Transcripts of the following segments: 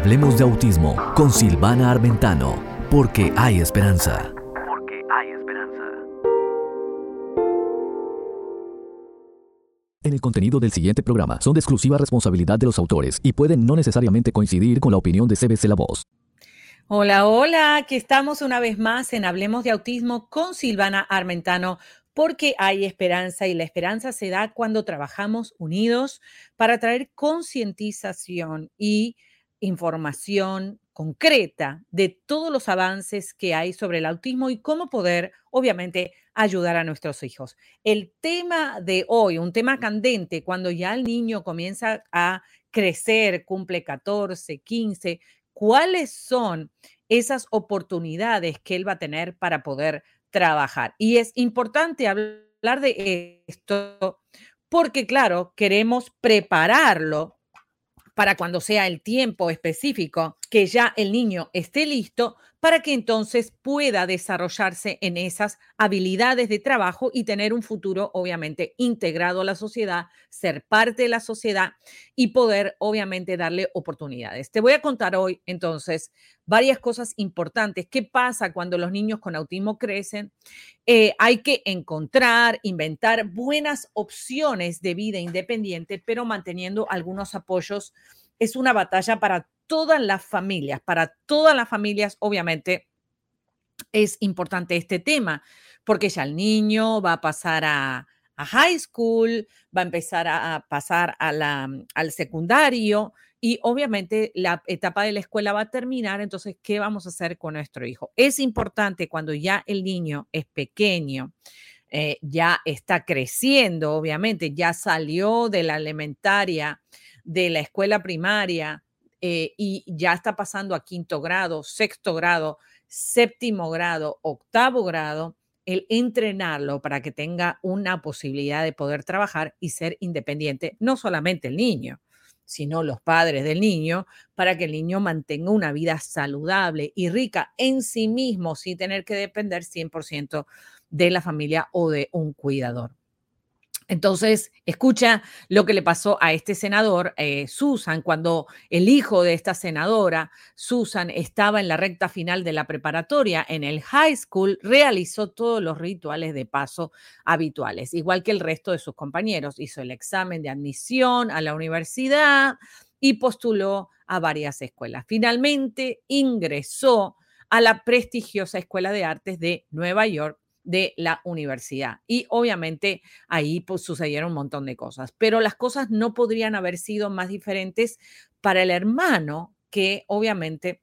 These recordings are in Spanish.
Hablemos de autismo con Silvana Armentano, porque hay esperanza. Porque hay esperanza. En el contenido del siguiente programa son de exclusiva responsabilidad de los autores y pueden no necesariamente coincidir con la opinión de CBC La Voz. Hola, hola, aquí estamos una vez más en Hablemos de Autismo con Silvana Armentano, porque hay esperanza y la esperanza se da cuando trabajamos unidos para traer concientización y información concreta de todos los avances que hay sobre el autismo y cómo poder, obviamente, ayudar a nuestros hijos. El tema de hoy, un tema candente, cuando ya el niño comienza a crecer, cumple 14, 15, ¿cuáles son esas oportunidades que él va a tener para poder trabajar? Y es importante hablar de esto porque, claro, queremos prepararlo para cuando sea el tiempo específico que ya el niño esté listo para que entonces pueda desarrollarse en esas habilidades de trabajo y tener un futuro obviamente integrado a la sociedad, ser parte de la sociedad y poder obviamente darle oportunidades. Te voy a contar hoy entonces varias cosas importantes. ¿Qué pasa cuando los niños con autismo crecen? Eh, hay que encontrar, inventar buenas opciones de vida independiente, pero manteniendo algunos apoyos. Es una batalla para todas las familias, para todas las familias, obviamente, es importante este tema, porque ya el niño va a pasar a, high school, va a empezar a, pasar a la, al secundario y obviamente la etapa de la escuela va a terminar, entonces, ¿qué vamos a hacer con nuestro hijo? Es importante cuando ya el niño es pequeño, eh, ya está creciendo, obviamente, ya salió de la elementaria, de la escuela primaria, eh, y ya está pasando a quinto grado, sexto grado, séptimo grado, octavo grado, el entrenarlo para que tenga una posibilidad de poder trabajar y ser independiente, no solamente el niño, sino los padres del niño, para que el niño mantenga una vida saludable y rica en sí mismo sin tener que depender 100% de la familia o de un cuidador. Entonces, escucha lo que le pasó a este senador, eh, Susan, cuando el hijo de esta senadora, Susan, estaba en la recta final de la preparatoria en el high school, realizó todos los rituales de paso habituales, igual que el resto de sus compañeros. Hizo el examen de admisión a la universidad y postuló a varias escuelas. Finalmente ingresó a la prestigiosa Escuela de Artes de Nueva York de la universidad. Y obviamente ahí pues, sucedieron un montón de cosas, pero las cosas no podrían haber sido más diferentes para el hermano que obviamente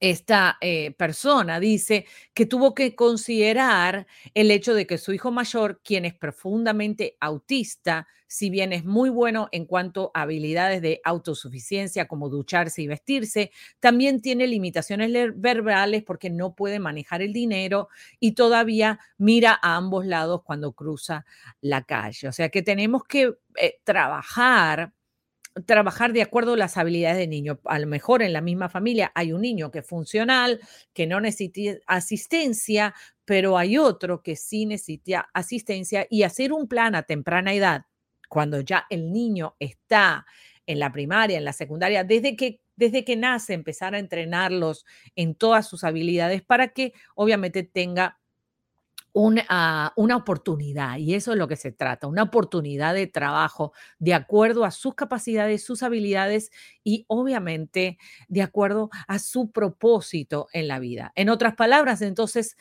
esta eh, persona dice que tuvo que considerar el hecho de que su hijo mayor, quien es profundamente autista, si bien es muy bueno en cuanto a habilidades de autosuficiencia como ducharse y vestirse, también tiene limitaciones verbales porque no puede manejar el dinero y todavía mira a ambos lados cuando cruza la calle. O sea que tenemos que eh, trabajar trabajar de acuerdo a las habilidades del niño. A lo mejor en la misma familia hay un niño que es funcional, que no necesita asistencia, pero hay otro que sí necesita asistencia y hacer un plan a temprana edad, cuando ya el niño está en la primaria, en la secundaria, desde que desde que nace empezar a entrenarlos en todas sus habilidades para que obviamente tenga una, una, oportunidad, y eso es lo que se trata, una oportunidad de trabajo de acuerdo a sus capacidades, sus habilidades y obviamente de acuerdo a su propósito en la vida. En otras palabras, entonces,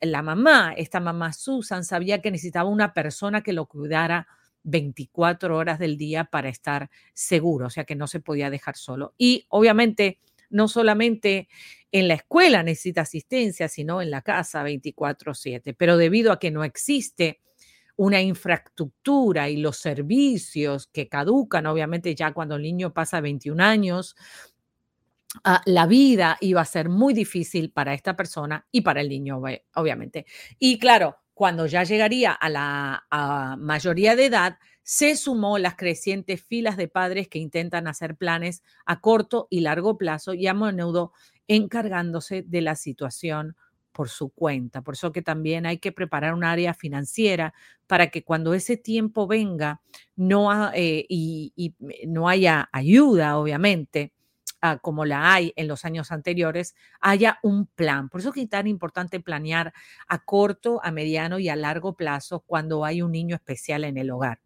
la mamá, esta mamá Susan, sabía que necesitaba una persona que lo cuidara 24 horas del día para estar seguro, o sea que no se podía dejar solo. Y obviamente, no solamente en la escuela necesita asistencia, sino en la casa 24/7. Pero debido a que no existe una infraestructura y los servicios que caducan, obviamente ya cuando el niño pasa 21 años, ah, la vida iba a ser muy difícil para esta persona y para el niño, obviamente. Y claro, cuando ya llegaría a la mayoría de edad, se sumó las crecientes filas de padres que intentan hacer planes a corto y largo plazo y a menudo encargándose de la situación por su cuenta. Por eso que también hay que preparar un área financiera para que cuando ese tiempo venga no, eh, y, no haya ayuda, obviamente, ah, como la hay en los años anteriores, haya un plan. Por eso es tan importante planear a corto, a mediano y a largo plazo cuando hay un niño especial en el hogar.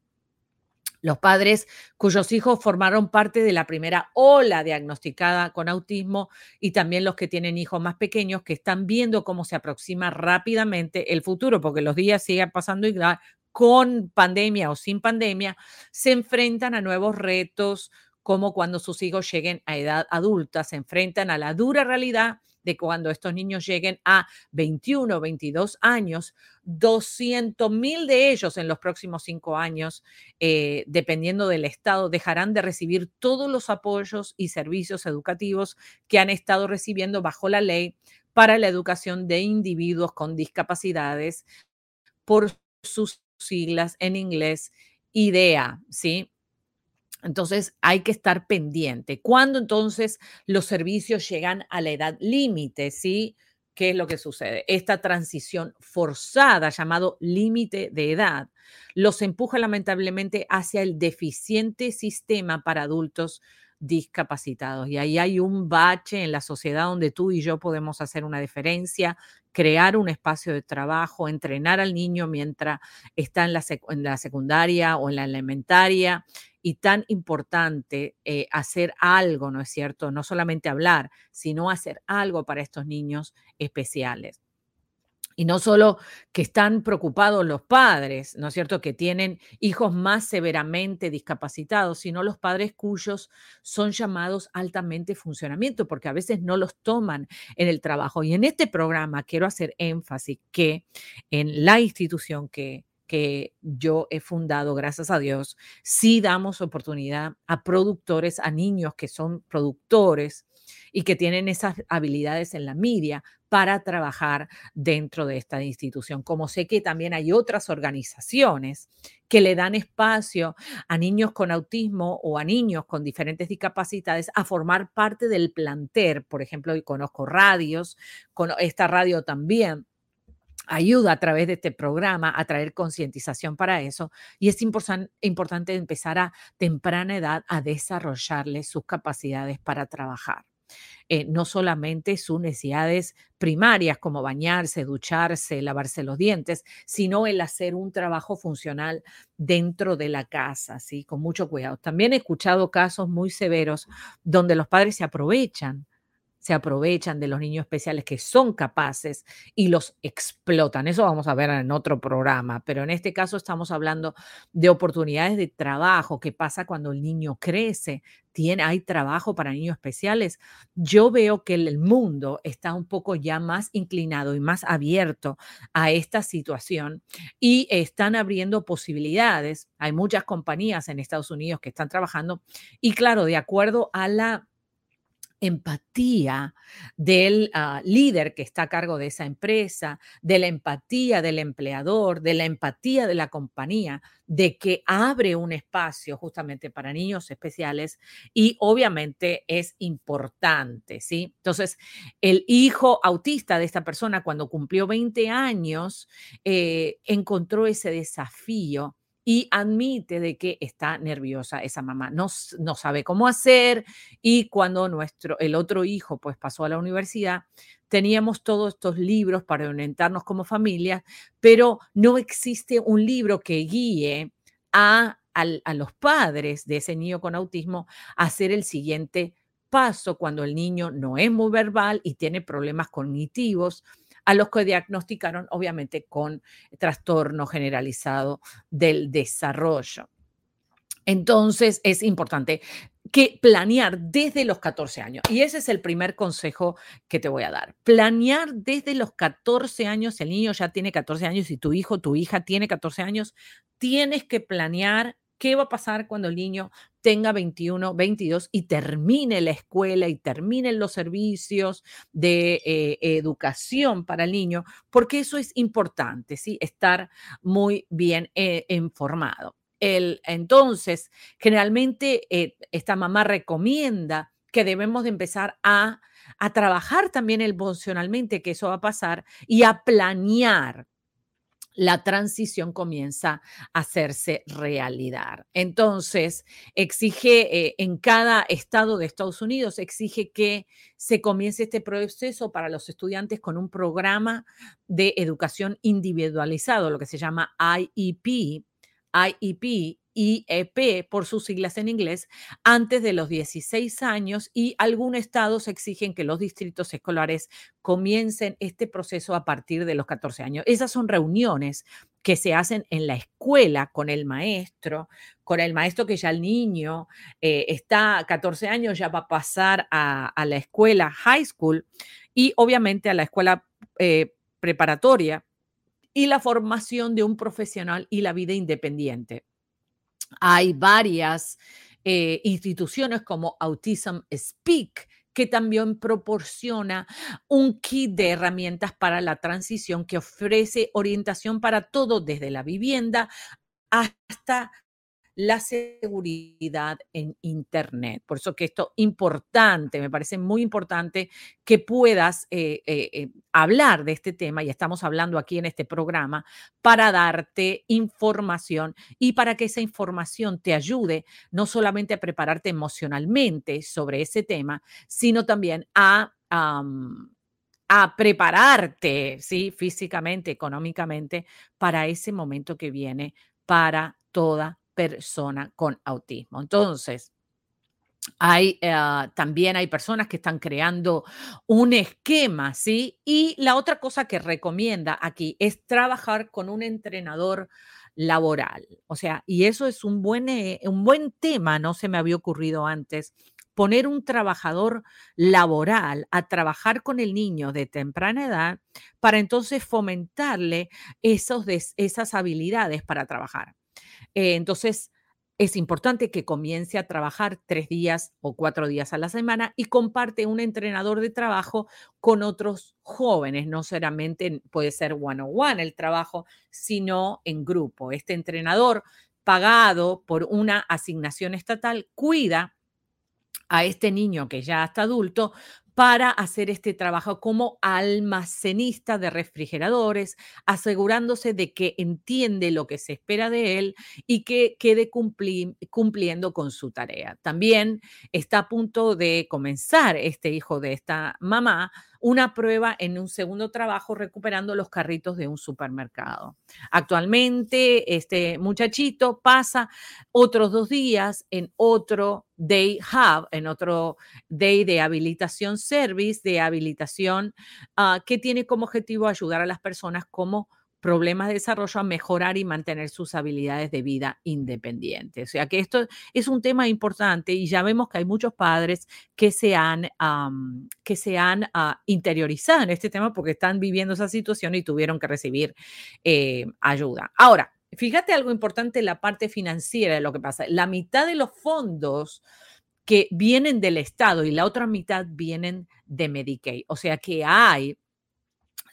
Los padres cuyos hijos formaron parte de la primera ola diagnosticada con autismo y también los que tienen hijos más pequeños que están viendo cómo se aproxima rápidamente el futuro, porque los días siguen pasando igual con pandemia o sin pandemia, se enfrentan a nuevos retos, como cuando sus hijos lleguen a edad adulta, se enfrentan a la dura realidad de cuando estos niños lleguen a 21, 22 años, 200 mil de ellos en los próximos cinco años, eh, dependiendo del estado, dejarán de recibir todos los apoyos y servicios educativos que han estado recibiendo bajo la ley para la educación de individuos con discapacidades por sus siglas en inglés IDEA, ¿sí? Entonces hay que estar pendiente. ¿Cuándo entonces los servicios llegan a la edad límite? ¿Sí? ¿Qué es lo que sucede? Esta transición forzada, llamado límite de edad, los empuja lamentablemente hacia el deficiente sistema para adultos discapacitados. Y ahí hay un bache en la sociedad donde tú y yo podemos hacer una diferencia, crear un espacio de trabajo, entrenar al niño mientras está en la, en la secundaria o en la elementaria. Y tan importante eh, hacer algo, ¿no es cierto? No solamente hablar, sino hacer algo para estos niños especiales. Y no solo que están preocupados los padres, ¿no es cierto?, que tienen hijos más severamente discapacitados, sino los padres cuyos son llamados altamente funcionamiento, porque a veces no los toman en el trabajo. Y en este programa quiero hacer énfasis que en la institución que, que yo he fundado, gracias a Dios, sí damos oportunidad a productores, a niños que son productores y que tienen esas habilidades en la media para trabajar dentro de esta institución. Como sé que también hay otras organizaciones que le dan espacio a niños con autismo o a niños con diferentes discapacidades a formar parte del planter. Por ejemplo, conozco radios, con esta radio también ayuda a través de este programa a traer concientización para eso y es importante empezar a temprana edad a desarrollarles sus capacidades para trabajar. Eh, no solamente sus necesidades primarias como bañarse, ducharse, lavarse los dientes, sino el hacer un trabajo funcional dentro de la casa, ¿sí? con mucho cuidado. También he escuchado casos muy severos donde los padres se aprovechan se aprovechan de los niños especiales que son capaces y los explotan. Eso vamos a ver en otro programa, pero en este caso estamos hablando de oportunidades de trabajo. ¿Qué pasa cuando el niño crece? Tiene, hay trabajo para niños especiales. Yo veo que el mundo está un poco ya más inclinado y más abierto a esta situación y están abriendo posibilidades. Hay muchas compañías en Estados Unidos que están trabajando y claro, de acuerdo a la empatía del ah, líder que está a cargo de esa empresa, de la empatía del empleador, de la empatía de la compañía, de que abre un espacio justamente para niños especiales y obviamente es importante, ¿sí? Entonces, el hijo autista de esta persona cuando cumplió 20 años eh, encontró ese desafío y admite de que está nerviosa esa mamá, no, no sabe cómo hacer y cuando nuestro, el otro hijo pues pasó a la universidad, teníamos todos estos libros para orientarnos como familia, pero no existe un libro que guíe a, a los padres de ese niño con autismo a hacer el siguiente paso cuando el niño no es muy verbal y tiene problemas cognitivos a los que diagnosticaron obviamente con trastorno generalizado del desarrollo. Entonces es importante que planear desde los 14 años. Y ese es el primer consejo que te voy a dar. Planear desde los 14 años, el niño ya tiene 14 años y tu hijo, tu hija tiene 14 años, tienes que planear qué va a pasar cuando el niño tenga 21, 22 y termine la escuela y terminen los servicios de eh, educación para el niño, porque eso es importante, ¿sí? Estar muy bien eh, informado. El, entonces, generalmente eh, esta mamá recomienda que debemos de empezar a, a trabajar también emocionalmente, que eso va a pasar, y a planear la transición comienza a hacerse realidad. Entonces, exige eh, en cada estado de Estados Unidos, exige que se comience este proceso para los estudiantes con un programa de educación individualizado, lo que se llama IEP. IEP IEP por sus siglas en inglés, antes de los 16 años y algunos estados exigen que los distritos escolares comiencen este proceso a partir de los 14 años. Esas son reuniones que se hacen en la escuela con el maestro, con el maestro que ya el niño eh, está 14 años, ya va a pasar a, la escuela high school y obviamente a la escuela eh, preparatoria y la formación de un profesional y la vida independiente. Hay varias eh, instituciones como Autism Speak que también proporciona un kit de herramientas para la transición que ofrece orientación para todo, desde la vivienda hasta la seguridad en Internet. Por eso que esto es importante, me parece muy importante que puedas eh, eh, eh, hablar de este tema, y estamos hablando aquí en este programa, para darte información y para que esa información te ayude no solamente a prepararte emocionalmente sobre ese tema, sino también a... a prepararte, ¿sí? Físicamente, económicamente, para ese momento que viene para toda persona con autismo. Entonces, hay, eh, también hay personas que están creando un esquema, ¿sí? Y la otra cosa que recomienda aquí es trabajar con un entrenador laboral. O sea, y eso es un buen, eh, un buen tema, no se me había ocurrido antes, poner un trabajador laboral a trabajar con el niño de temprana edad para entonces fomentarle esos, esas habilidades para trabajar. Eh, entonces, es importante que comience a trabajar tres días o cuatro días a la semana y comparte un entrenador de trabajo con otros jóvenes. No solamente puede ser one-on-one el trabajo, sino en grupo. Este entrenador pagado por una asignación estatal cuida a este niño que ya está adulto para hacer este trabajo como almacenista de refrigeradores, asegurándose de que entiende lo que se espera de él y que quede cumpliendo con su tarea. También está a punto de comenzar este hijo de esta mamá una prueba en un segundo trabajo recuperando los carritos de un supermercado. Actualmente, este muchachito pasa otros dos días en otro Day Hub, en otro Day de habilitación service, de habilitación ah, que tiene como objetivo ayudar a las personas como problemas de desarrollo a mejorar y mantener sus habilidades de vida independientes. O sea que esto es un tema importante y ya vemos que hay muchos padres que se han, que se han ah, interiorizado en este tema porque están viviendo esa situación y tuvieron que recibir eh, ayuda. Ahora, fíjate algo importante en la parte financiera de lo que pasa. La mitad de los fondos que vienen del Estado y la otra mitad vienen de Medicaid. O sea que hay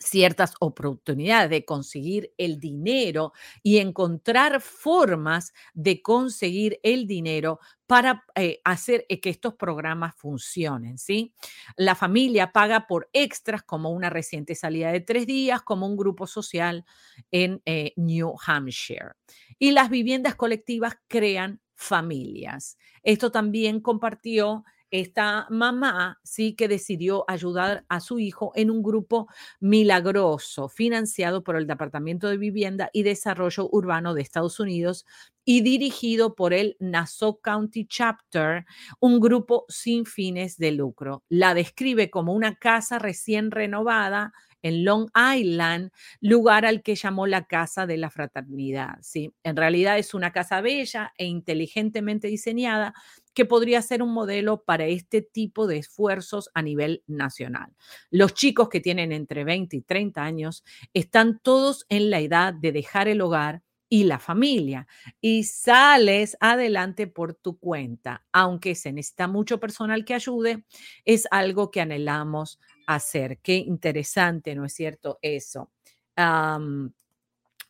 ciertas oportunidades de conseguir el dinero y encontrar formas de conseguir el dinero para eh, hacer eh, que estos programas funcionen, ¿sí? La familia paga por extras como una reciente salida de tres días, como un grupo social en eh, New Hampshire. Y las viviendas colectivas crean familias. Esto también compartió esta mamá sí que decidió ayudar a su hijo en un grupo milagroso financiado por el Departamento de Vivienda y Desarrollo Urbano de Estados Unidos y dirigido por el Nassau County Chapter, un grupo sin fines de lucro. La describe como una casa recién renovada en Long Island, lugar al que llamó la Casa de la Fraternidad. ¿sí? En realidad es una casa bella e inteligentemente diseñada que podría ser un modelo para este tipo de esfuerzos a nivel nacional. Los chicos que tienen entre 20 y 30 años están todos en la edad de dejar el hogar y la familia y sales adelante por tu cuenta. Aunque se necesita mucho personal que ayude, es algo que anhelamos hacer. Qué interesante, ¿no es cierto? Eso.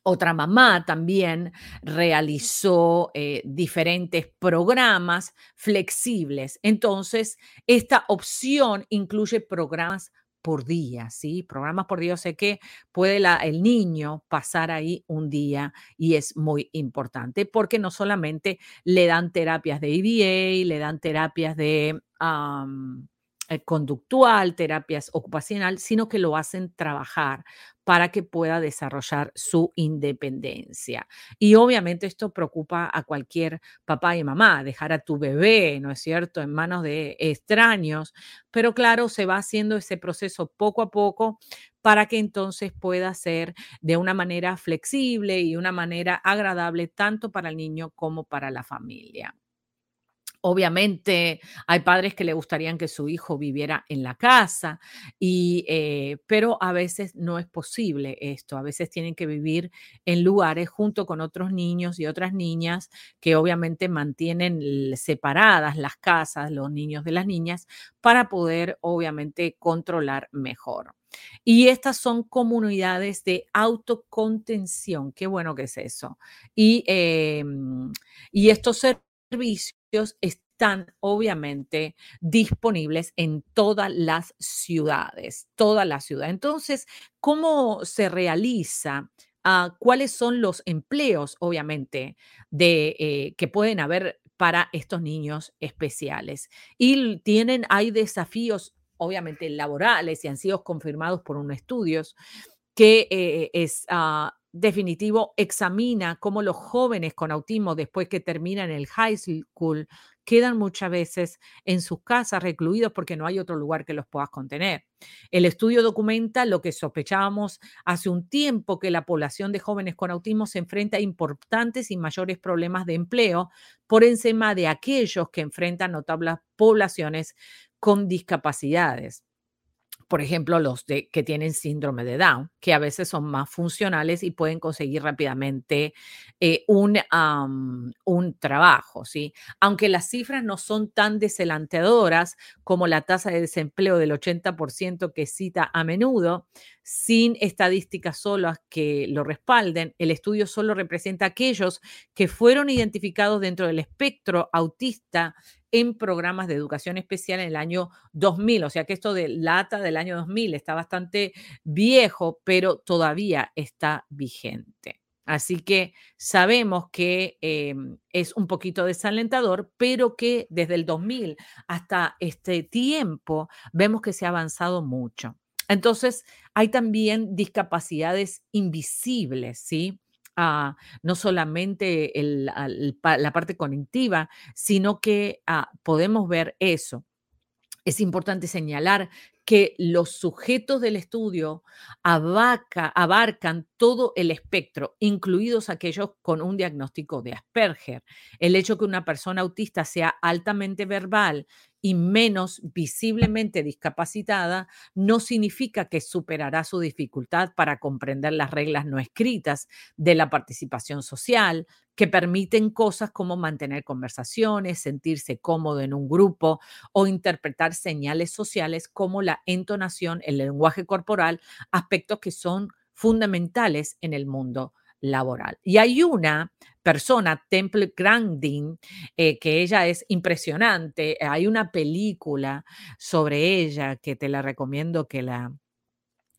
otra mamá también realizó eh, diferentes programas flexibles. Entonces, esta opción incluye programas por día, ¿sí? Programas por día, sé que puede el niño pasar ahí un día y es muy importante porque no solamente le dan terapias de EBA, le dan terapias de... conductual, terapias ocupacional, sino que lo hacen trabajar para que pueda desarrollar su independencia. Y obviamente esto preocupa a cualquier papá y mamá, dejar a tu bebé, ¿no es cierto?, en manos de extraños, pero claro, se va haciendo ese proceso poco a poco para que entonces pueda ser de una manera flexible y una manera agradable tanto para el niño como para la familia. Obviamente hay padres que le gustarían que su hijo viviera en la casa, y, eh, pero a veces no es posible esto. A veces tienen que vivir en lugares junto con otros niños y otras niñas que obviamente mantienen separadas las casas, los niños de las niñas, para poder obviamente controlar mejor. Y estas son comunidades de autocontención. Qué bueno que es eso. Y, em, y estos servicios están obviamente disponibles en todas las ciudades, toda la ciudad. Entonces, ¿cómo se realiza? Ah, ¿Cuáles son los empleos, obviamente, de, eh, que pueden haber para estos niños especiales? Y tienen, hay desafíos, obviamente, laborales y han sido confirmados por unos estudios que eh, es ah, definitivo examina cómo los jóvenes con autismo después que terminan el high school quedan muchas veces en sus casas recluidos porque no hay otro lugar que los puedas contener. El estudio documenta lo que sospechábamos hace un tiempo, que la población de jóvenes con autismo se enfrenta a importantes y mayores problemas de empleo por encima de aquellos que enfrentan notables poblaciones con discapacidades por ejemplo, los que tienen síndrome de Down, que a veces son más funcionales y pueden conseguir rápidamente eh, un, trabajo, ¿sí? Aunque las cifras no son tan desalentedoras como la tasa de desempleo del 80% que cita a menudo, sin estadísticas solas que lo respalden, el estudio solo representa aquellos que fueron identificados dentro del espectro autista en programas de educación especial en el año 2000. O sea que esto de lata del año 2000 está bastante viejo, pero todavía está vigente. Así que sabemos que em, es un poquito desalentador, pero que desde el 2000 hasta este tiempo vemos que se ha avanzado mucho. Entonces, hay también discapacidades invisibles, ¿sí? No solamente la parte cognitiva, sino que ah, podemos ver eso. Es importante señalar que los sujetos del estudio abarcan todo el espectro, incluidos aquellos con un diagnóstico de Asperger. El hecho que una persona autista sea altamente verbal y menos visiblemente discapacitada no significa que superará su dificultad para comprender las reglas no escritas de la participación social, que permiten cosas como mantener conversaciones, sentirse cómodo en un grupo o interpretar señales sociales como la entonación, el lenguaje corporal, aspectos que son fundamentales en el mundo laboral. Y hay una persona, Temple Grandin, eh, que ella es impresionante. Hay una película sobre ella que te la recomiendo que la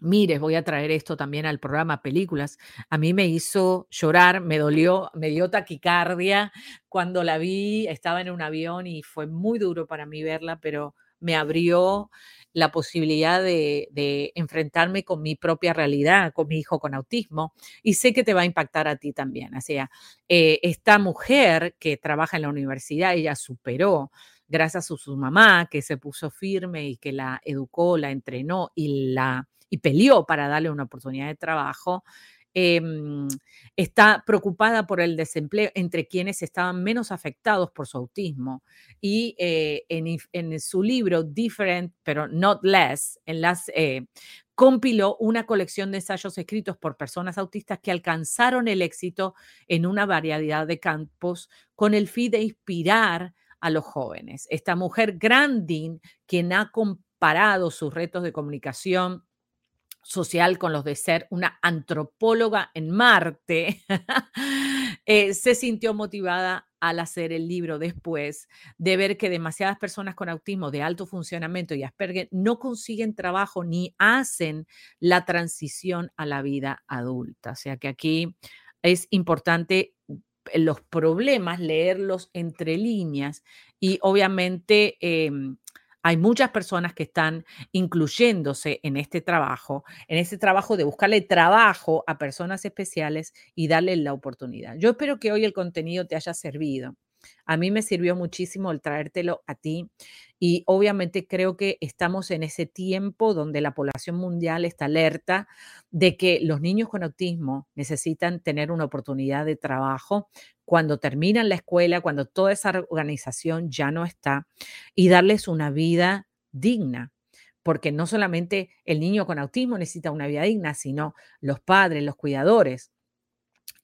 mires. Voy a traer esto también al programa Películas. A mí me hizo llorar, me dolió, me dio taquicardia cuando la vi. Estaba en un avión y fue muy duro para mí verla, pero me abrió la posibilidad de, enfrentarme con mi propia realidad, con mi hijo con autismo, y sé que te va a impactar a ti también. O sea, eh, esta mujer que trabaja en la universidad, ella superó gracias a su mamá, que se puso firme y que la educó, la entrenó y la y peleó para darle una oportunidad de trabajo. Em, está preocupada por el desempleo entre quienes estaban menos afectados por su autismo. Y eh, en, su libro Different, pero Not Less, eh, compiló una colección de ensayos escritos por personas autistas que alcanzaron el éxito en una variedad de campos con el fin de inspirar a los jóvenes. Esta mujer Grandin, quien ha comparado sus retos de comunicación social con los de ser una antropóloga en Marte, eh, se sintió motivada al hacer el libro después de ver que demasiadas personas con autismo de alto funcionamiento y Asperger no consiguen trabajo ni hacen la transición a la vida adulta. O sea que aquí es importante eh, los problemas, leerlos entre líneas y obviamente em, hay muchas personas que están incluyéndose en este trabajo, en este trabajo de buscarle trabajo a personas especiales y darle la oportunidad. Yo espero que hoy el contenido te haya servido. A mí me sirvió muchísimo el traértelo a ti y obviamente creo que estamos en ese tiempo donde la población mundial está alerta de que los niños con autismo necesitan tener una oportunidad de trabajo cuando terminan la escuela, cuando toda esa organización ya no está y darles una vida digna porque no solamente el niño con autismo necesita una vida digna, sino los padres, los cuidadores.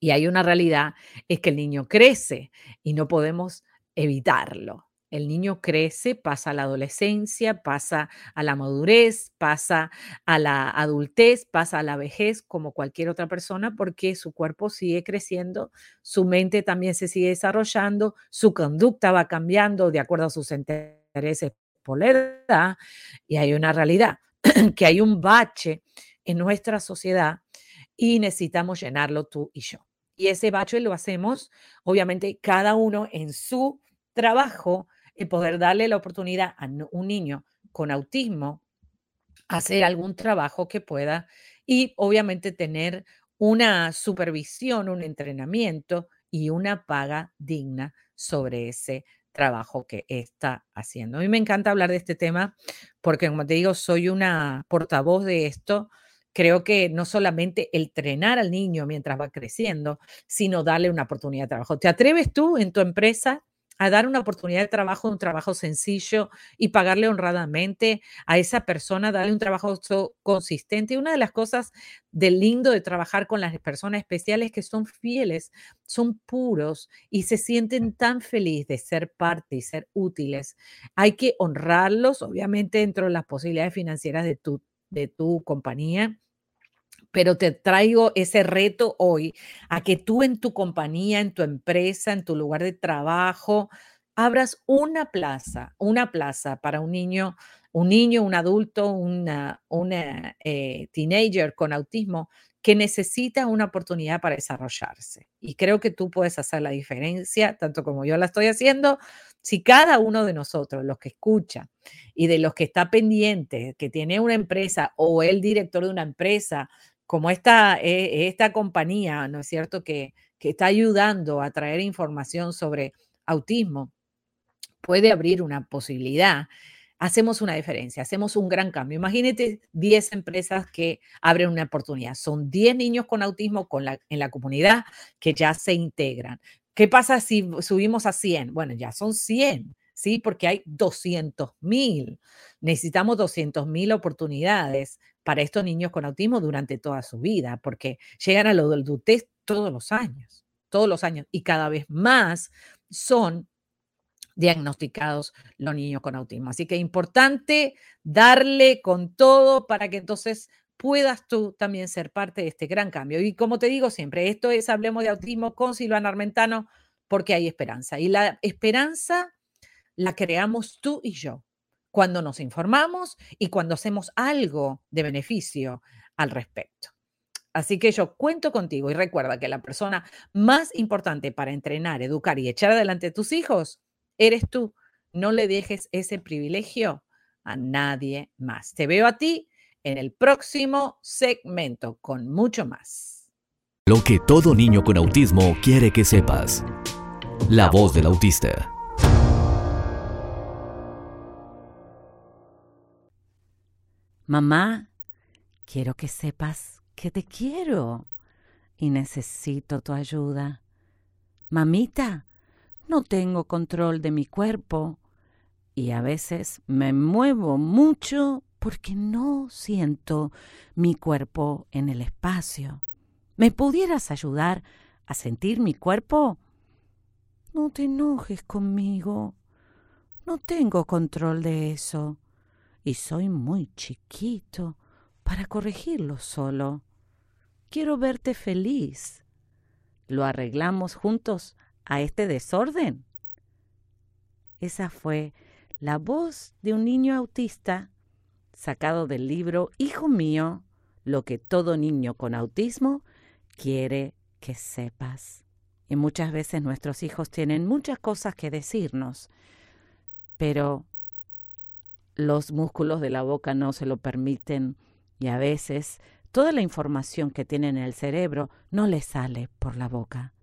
Y hay una realidad, es que el niño crece y no podemos evitarlo. El niño crece, pasa a la adolescencia, pasa a la madurez, pasa a la adultez, pasa a la vejez como cualquier otra persona porque su cuerpo sigue creciendo, su mente también se sigue desarrollando, su conducta va cambiando de acuerdo a sus intereses por la edad y hay una realidad, que hay un bache en nuestra sociedad y necesitamos llenarlo tú y yo. Y ese bache lo hacemos, obviamente, cada uno en su trabajo y poder darle la oportunidad a un niño con autismo hacer algún trabajo que pueda y obviamente tener una supervisión, un entrenamiento y una paga digna sobre ese trabajo que está haciendo. A mí me encanta hablar de este tema porque, como te digo, soy una portavoz de esto. Creo que no solamente entrenar al niño mientras va creciendo, sino darle una oportunidad de trabajo. ¿Te atreves tú en tu empresa a dar una oportunidad de trabajo, un trabajo sencillo y pagarle honradamente a esa persona, darle un trabajo consistente. Y una de las cosas de lindo de trabajar con las personas especiales es que son fieles, son puros y se sienten tan felices de ser parte y ser útiles. Hay que honrarlos, obviamente, dentro de las posibilidades financieras de tu, de tu compañía pero te traigo ese reto hoy a que tú en tu compañía, en tu empresa, en tu lugar de trabajo, abras una plaza, una plaza para un niño, un niño, un adulto, una, una eh, teenager con autismo que necesita una oportunidad para desarrollarse. Y creo que tú puedes hacer la diferencia, tanto como yo la estoy haciendo, si cada uno de nosotros, los que escucha y de los que está pendiente, que tiene una empresa o el director de una empresa como esta, eh, esta compañía, ¿no es cierto?, que, que está ayudando a traer información sobre autismo, puede abrir una posibilidad, hacemos una diferencia, hacemos un gran cambio. Imagínate 10 empresas que abren una oportunidad. Son 10 niños con autismo en la comunidad que ya se integran. ¿Qué pasa si subimos a 100? Bueno, ya son 100. ¿sí? Porque hay 200 mil. Necesitamos 200 mil oportunidades para estos niños con autismo durante toda su vida, porque llegan a la adultez todos los años, todos los años, y cada vez más son diagnosticados los niños con autismo. Así que es importante darle con todo para que entonces puedas tú también ser parte de este gran cambio. Y como te digo siempre, esto es Hablemos de Autismo con Silvana Armentano porque hay esperanza. Y la esperanza la creamos tú y yo cuando nos informamos y cuando hacemos algo de beneficio al respecto. Así que yo cuento contigo y recuerda que la persona más importante para entrenar, educar y echar adelante a tus hijos eres tú. No le dejes ese privilegio a nadie más. Te veo a ti en el próximo segmento con mucho más. Lo que todo niño con autismo quiere que sepas. La voz del autista. Mamá, quiero que sepas que te quiero y necesito tu ayuda. Mamita, no tengo control de mi cuerpo y a veces me muevo mucho porque no siento mi cuerpo en el espacio. ¿Me pudieras ayudar a sentir mi cuerpo? No te enojes conmigo. No tengo control de eso y soy muy chiquito, para corregirlo solo. Quiero verte feliz. ¿Lo arreglamos juntos a este desorden? Esa fue la voz de un niño autista sacado del libro Hijo mío, lo que todo niño con autismo quiere que sepas. Y muchas veces nuestros hijos tienen muchas cosas que decirnos, pero los músculos de la boca no se lo permiten y a veces toda la información que tienen en el cerebro no les sale por la boca.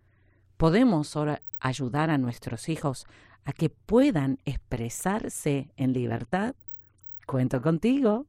Podemos ahora ayudar a nuestros hijos a que puedan expresarse en libertad. Cuento contigo.